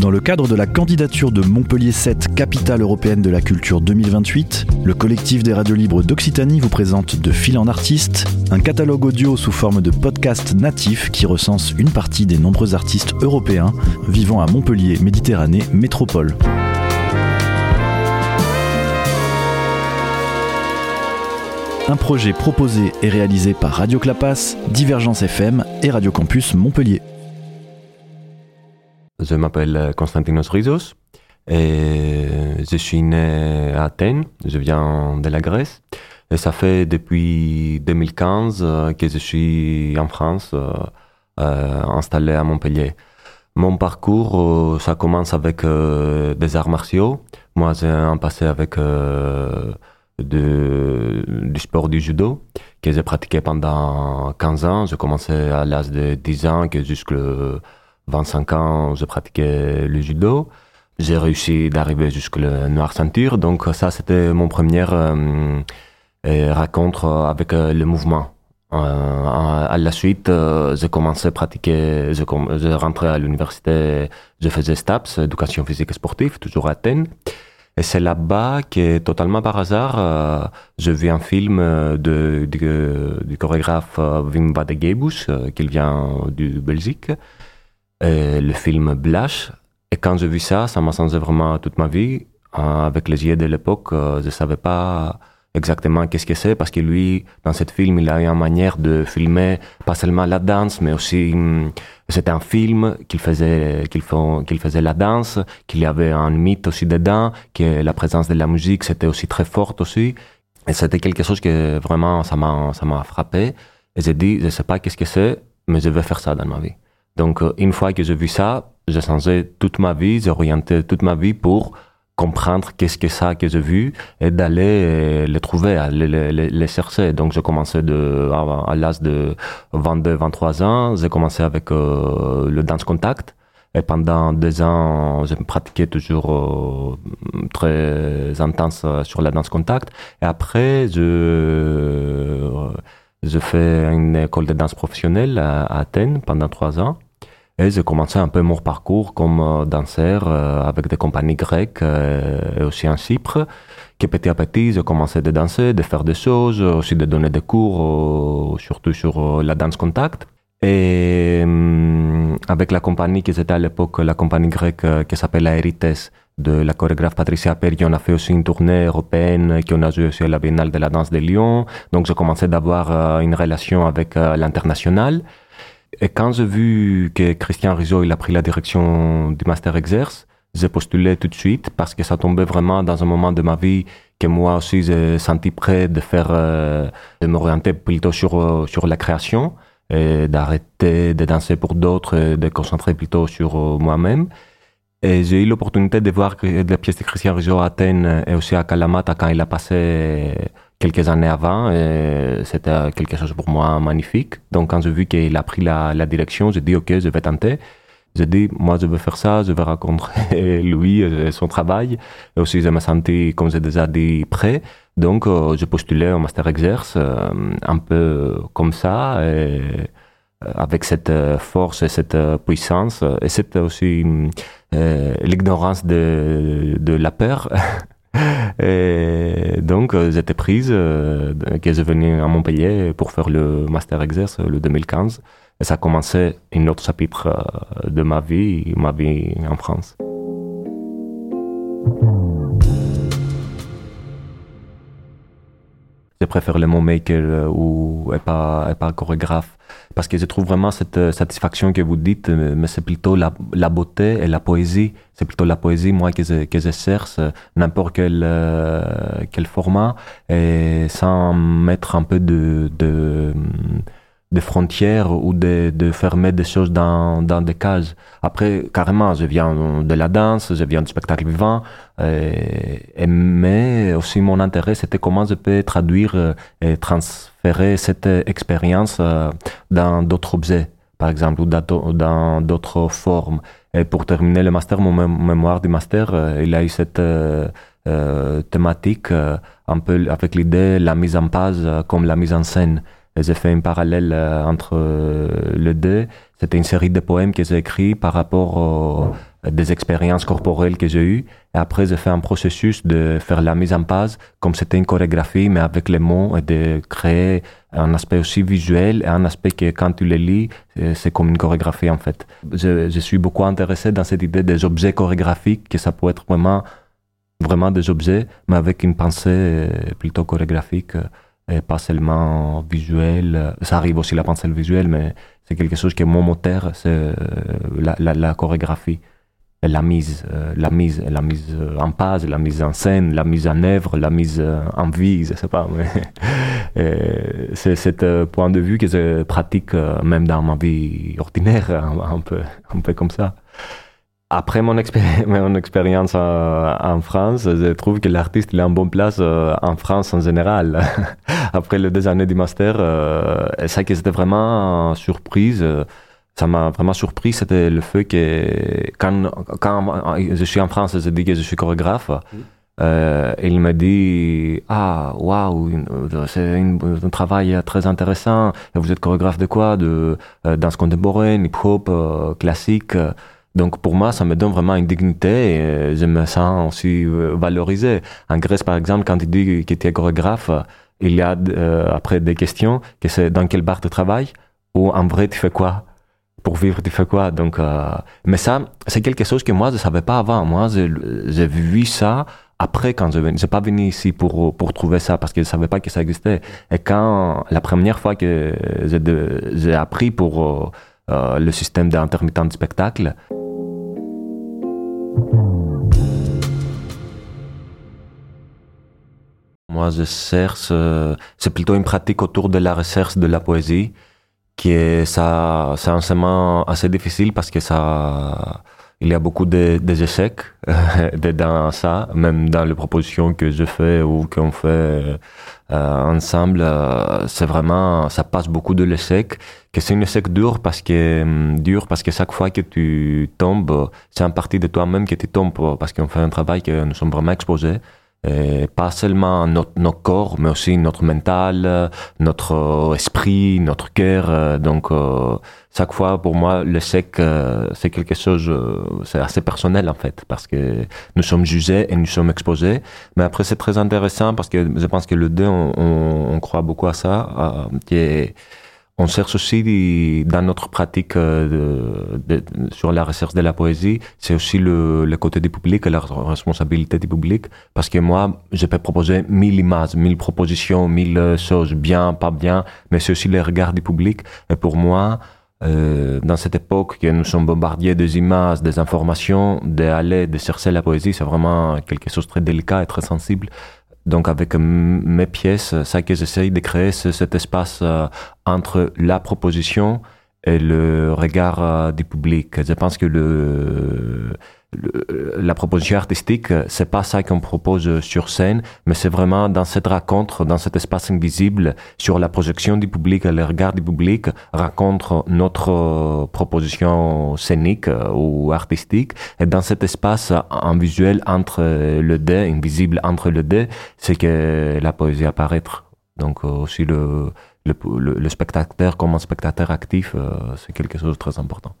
Dans le cadre de la candidature de Montpellier 7 Capitale européenne de la culture 2028, le collectif des radios libres d'Occitanie vous présente De fil en artiste, un catalogue audio sous forme de podcast natif qui recense une partie des nombreux artistes européens vivant à Montpellier, Méditerranée, métropole. Un projet proposé et réalisé par Radio Clapas, Divergence FM et Radio Campus Montpellier. Je m'appelle Konstantinos Rizos et je suis né à Athènes, je viens de la Grèce. Et ça fait depuis 2015 que je suis en France, euh, installé à Montpellier. Mon parcours, euh, ça commence avec euh, des arts martiaux. Moi, j'ai un passé avec du sport du judo que j'ai pratiqué pendant 15 ans. J'ai commencé à l'âge de 10 ans jusqu'à 25 ans, j'ai pratiqué le judo. J'ai réussi d'arriver jusqu'à noir ceinture. Donc ça, c'était mon premier euh, rencontre avec euh, le mouvement. Euh, à la suite, euh, j'ai commencé à pratiquer, j'ai rentré à l'université, je faisais STAPS, éducation physique et sportive, toujours à Athènes. Et c'est là-bas que, totalement par hasard, euh, je vis un film du chorégraphe Wim Wadegebus, qui vient du Belgique, et le film Blash. Et quand j'ai vu ça, ça m'a changé vraiment toute ma vie. avec les yeux de l'époque, je savais pas exactement qu'est-ce que c'est parce que lui dans cette film il a eu une manière de filmer pas seulement la danse mais aussi hum, c'était un film qu'il faisait qu'il qu'il faisait la danse qu'il y avait un mythe aussi dedans que la présence de la musique c'était aussi très forte aussi et c'était quelque chose que vraiment ça m'a ça m'a frappé et j'ai dit je sais pas qu'est-ce que c'est mais je vais faire ça dans ma vie donc une fois que j'ai vu ça j'ai changé toute ma vie j'ai orienté toute ma vie pour comprendre qu'est-ce que ça que j'ai vu et d'aller euh, les trouver, les, les, chercher. Donc j'ai commencé de, à, l'âge de 22, 23 ans, j'ai commencé avec euh, le dance contact. Et pendant deux ans, j'ai pratiqué toujours euh, très intense sur la danse contact. Et après, je, je fais une école de danse professionnelle à Athènes pendant trois ans. Et j'ai commencé un peu mon parcours comme euh, danseur euh, avec des compagnies grecques euh, et aussi en Chypre, que petit à petit, j'ai commencé de danser, de faire des choses, aussi de donner des cours, surtout sur la danse contact. Et avec la compagnie qui était à l'époque, la compagnie grecque qui s'appelle Aerites, de la chorégraphe Patricia Perry, on a fait aussi une tournée européenne qui on a joué aussi à la Biennale de la danse de Lyon. Donc j'ai commencé d'avoir une relation avec l'international. Et quand j'ai vu que Christian Rizzo il a pris la direction du Master Exerce, j'ai postulé tout de suite parce que ça tombait vraiment dans un moment de ma vie que moi aussi j'ai senti prêt de faire, euh, de m'orienter plutôt sur, euh, sur la création et d'arrêter de danser pour d'autres et de concentrer plutôt sur euh, moi-même. Et j'ai eu l'opportunité de voir des pièces de Christian Rizzo à Athènes et aussi à Kalamata quand il a passé quelques années avant et c'était quelque chose pour moi magnifique. Donc quand j'ai vu qu'il a pris la, la direction, j'ai dit ok, je vais tenter. J'ai dit moi je veux faire ça, je vais rencontrer lui son travail. Et aussi je me sentais, comme j'ai déjà dit, prêt. Donc euh, j'ai postulé au master exerce euh, un peu comme ça. Et, euh, avec cette force et cette puissance et c'est aussi l'ignorance de, de la peur Et donc, euh, j'étais prise, euh, que je venais à Montpellier pour faire le Master Exerce le 2015. Et ça a commencé un autre chapitre euh, de ma vie, ma vie en France. Je préfère le mot maker ou et pas, et pas chorégraphe parce que je trouve vraiment cette euh, satisfaction que vous dites, euh, mais c'est plutôt la, la, beauté et la poésie. C'est plutôt la poésie, moi, que je, que je cherche, euh, n'importe quel, quel format, et sans mettre un peu de, de des frontières ou de, de fermer des choses dans, dans des cases. Après, carrément, je viens de la danse, je viens du spectacle vivant, et, mais aussi mon intérêt, c'était comment je peux traduire euh, et transférer cette expérience euh, dans d'autres objets, par exemple, ou dans d'autres formes. Et pour terminer le master, mon mémoire du master, euh, il a eu cette thématique un peu avec l'idée la mise en page comme la mise en scène j'ai fait un parallèle euh, entre euh, les deux. C'était une série de poèmes que j'ai écrits par rapport des expériences corporelles que j'ai eues. Et après, j'ai fait un processus de faire la mise en page comme c'était une chorégraphie, mais avec les mots et de créer un aspect aussi visuel et un aspect que quand tu les lis, euh, c'est comme une chorégraphie en fait. Je, je suis beaucoup intéressé dans cette idée des objets chorégraphiques, que ça peut être vraiment, vraiment des objets, mais avec une pensée euh, plutôt chorégraphique et pas seulement visuelle. Ça arrive aussi la pensée visuelle, mais c'est quelque chose que mon moteur, c'est euh, la, la, chorégraphie la mise, euh, la mise, la mise en page, la mise en scène, la mise en œuvre, la mise en vie, je sais pas. c'est ce point de vue que je pratique euh, même dans ma vie ordinaire, un, peu, un peu comme ça. Après mon, mon expérience en, France, je trouve que l'artiste est en bonne place euh, en France en général. Après les deux années du master, ça qui était vraiment surprise. Ça m'a vraiment surpris, c'était le fait que quand, quand je suis en France, je dis que je suis chorégraphe. Euh, il me dit ah waouh c'est un travail très intéressant. Vous êtes chorégraphe de quoi? De euh, danse contemporaine hip hop euh, classique donc pour moi ça me donne vraiment une dignité et je me sens aussi valorisé en Grèce par exemple quand il dit que tu es chorégraphe il y a après des questions que c'est dans quel bar tu travailles ou en vrai tu fais quoi? Pour vivre, tu fais quoi? Donc, euh, mais ça, c'est quelque chose que moi je savais pas avant. Moi, j'ai vu ça après quand je. J'ai pas venu ici pour pour trouver ça parce que je savais pas que ça existait. Et quand la première fois que j'ai appris pour euh, euh, le système d'intermittent de spectacle. Moi, je cherche, c'est plutôt une pratique autour de la recherche de la poésie qui est ça, c'est un assez difficile parce que ça, il y a beaucoup de, d'échecs dans ça, même dans les propositions que je fais ou qu'on fait euh, ensemble. Euh, c'est vraiment, ça passe beaucoup de l'échec. Que c'est un échec dur parce que hum, dur parce que chaque fois que tu tombes, c'est un partie de toi-même que tu tombes parce qu'on fait un travail que nous sommes vraiment exposés. Et pas seulement notre, notre, corps, mais aussi notre mental, notre esprit, notre cœur. Donc, euh, chaque fois, pour moi, le sec, euh, c'est quelque chose, euh, c'est assez personnel en fait, parce que nous sommes jugés et nous sommes exposés. Mais après, c'est très intéressant parce que je pense que le deux, on, on, on croit beaucoup à ça, qui est on cherche aussi dans notre pratique euh, sur la recherche de la poésie, c'est aussi le, côté du public et la responsabilité du public. Parce que moi, je peux proposer mille images, mille propositions, mille choses bien, pas bien, mais c'est aussi le regard du public. Et pour moi, euh, dans cette époque que nous sommes bombardiers des images, des informations, d'aller, de chercher la poésie, c'est vraiment quelque chose de très délicat et très sensible. Donc avec mes pièces, ça que j'essaye de créer, c'est cet espace euh, entre la proposition et le regard euh, du public. Je pense que le, la proposition artistique, c'est pas ça qu'on propose sur scène, mais c'est vraiment dans cette rencontre, dans cet espace invisible, sur la projection du public le regard du public, rencontre notre proposition scénique ou artistique. Et dans cet espace en visuel entre le dé, invisible entre le dé, c'est que la poésie apparaît. Donc aussi le, le, spectateur comme un spectateur actif, euh, c'est quelque chose de très important.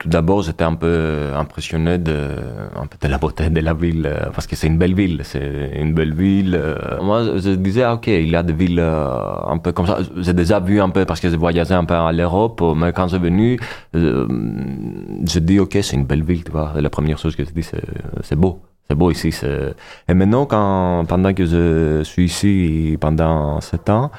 Tout d'abord, j'étais un peu impressionné de, un peu de la beauté de la ville, euh, parce que c'est une belle ville. C'est une belle ville. Euh. Moi, je disais, ah, ok, il y a des villes euh, un peu comme ça. J'ai déjà vu un peu, parce que j'ai voyagé un peu à l'Europe, mais quand j'ai venu, je dis, ok, c'est une belle ville, tu vois. la première chose que je dis, c'est, c'est beau. C'est beau ici. Et maintenant, quand, pendant que je suis ici, pendant sept ans,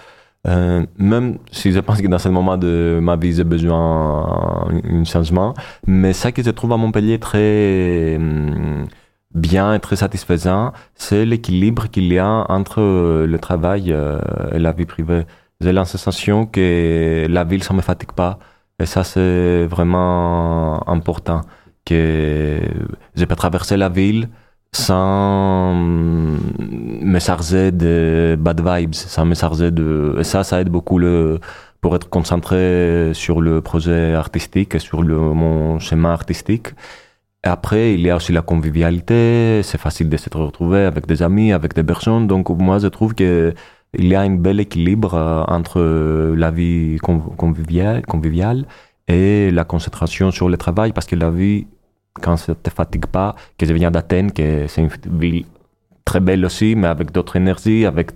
euh, même si je pense que dans ce moment de ma vie, j'ai besoin d'un changement. Mais ça que je trouve à Montpellier très hum, bien et très satisfaisant, c'est l'équilibre qu'il y a entre le travail euh, et la vie privée. J'ai la que la ville, ça me fatigue pas. Et ça, c'est vraiment important. Que je peux traverser la ville sans me charger de bad vibes, sans me charger de... Et ça, ça aide beaucoup le, pour être concentré sur le projet artistique, sur le, mon schéma artistique. Et après, il y a aussi la convivialité, c'est facile de se retrouver avec des amis, avec des personnes. Donc moi, je trouve que il y a un bel équilibre entre la vie conviviale, conviviale et la concentration sur le travail parce que la vie, quand ça ne te fatigue pas, que je viens d'Athènes, que c'est une ville très belle aussi, mais avec d'autres énergies, avec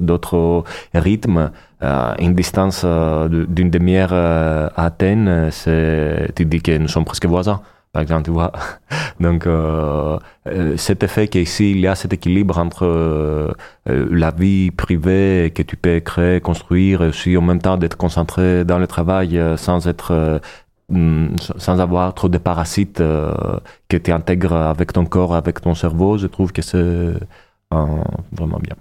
d'autres rythmes. Euh, une distance euh, d'une demi-heure euh, à Athènes, c'est, tu dis que nous sommes presque voisins, par exemple, tu vois. Donc, euh, cet effet qu'ici, il y a cet équilibre entre la vie privée que tu peux créer, construire, et aussi en même temps d'être concentré dans le travail sans être sans avoir trop de parasites que tu intègres avec ton corps, avec ton cerveau, je trouve que c'est vraiment bien.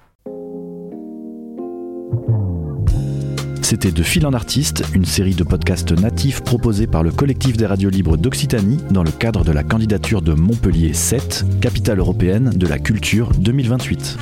C'était De Fil en Artiste, une série de podcasts natifs proposés par le collectif des radios libres d'Occitanie dans le cadre de la candidature de Montpellier 7, capitale européenne de la culture 2028.